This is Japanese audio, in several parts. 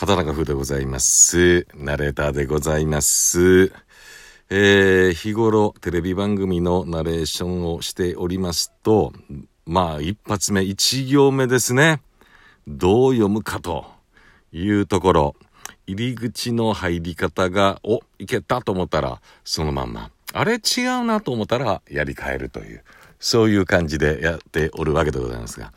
畑中風でございます。ナレーターでございます。えー、日頃テレビ番組のナレーションをしておりますと、まあ一発目一行目ですね。どう読むかというところ、入り口の入り方が、お、いけたと思ったら、そのまんま。あれ違うなと思ったら、やり替えるという、そういう感じでやっておるわけでございますが。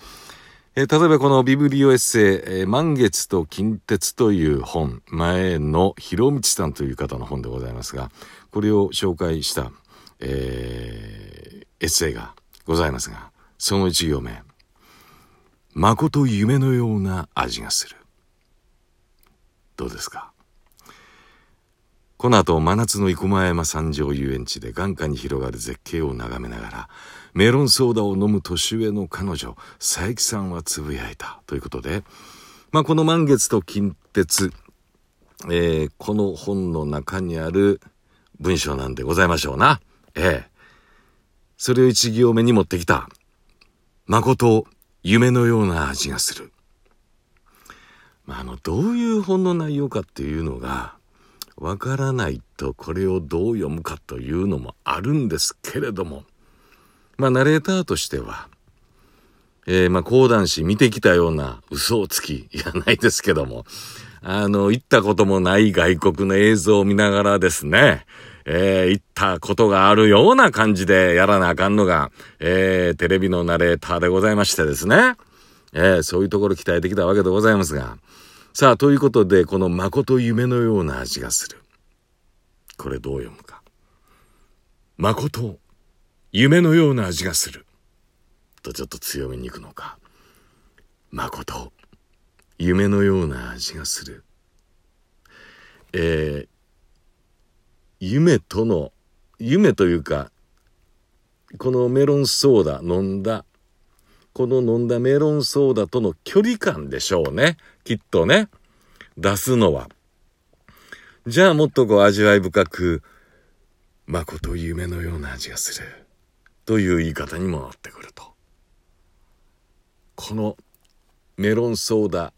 えー、例えばこのビブリオエッセイ、えー、満月と近鉄という本、前の広道さんという方の本でございますが、これを紹介した、えー、エッセイがございますが、その一行目。誠夢のような味がする。どうですか？この後、真夏の生駒山山上遊園地で眼下に広がる絶景を眺めながら、メロンソーダを飲む年上の彼女、佐伯さんはつぶやいた。ということで、まあ、この満月と近鉄、えー、この本の中にある文章なんでございましょうな。ええそれを一行目に持ってきた。誠、夢のような味がする。まあ、あの、どういう本の内容かっていうのが、わからないとこれをどう読むかというのもあるんですけれども、まあ、ナレーターとしては、えー、まあ、講談師見てきたような嘘をつき、いやないですけども、あの、行ったこともない外国の映像を見ながらですね、えー、行ったことがあるような感じでやらなあかんのが、えー、テレビのナレーターでございましてですね、えー、そういうところ期待できたわけでございますが、さあ、ということで、この誠夢のような味がする。これどう読むか。誠夢のような味がする。とちょっと強めに行くのか。誠、夢のような味がする。えー、夢との、夢というか、このメロンソーダ飲んだ、この飲んだメロンソーダとの距離感でしょうね。きっとね。出すのは。じゃあもっとこう味わい深く、誠夢のような味がする。という言い方にもなってくると。このメロンソーダ、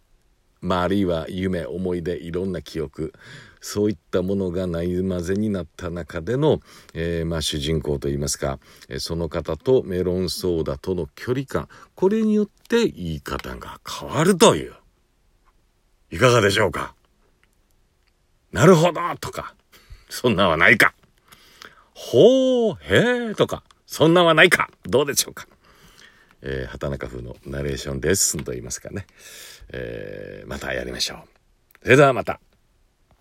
まあ、あるいは夢、思い出、いろんな記憶、そういったものがないまぜになった中での、えー、まあ、主人公といいますか、えその方とメロンソーダとの距離感、これによって言い方が変わるという。いかがでしょうか？なるほどとか、そんなはないか。ほう、へえとか、そんなはないか。どうでしょうか？えー、畑中風のナレーションレッスンと言いますかね。えー、またやりましょう。それではまた。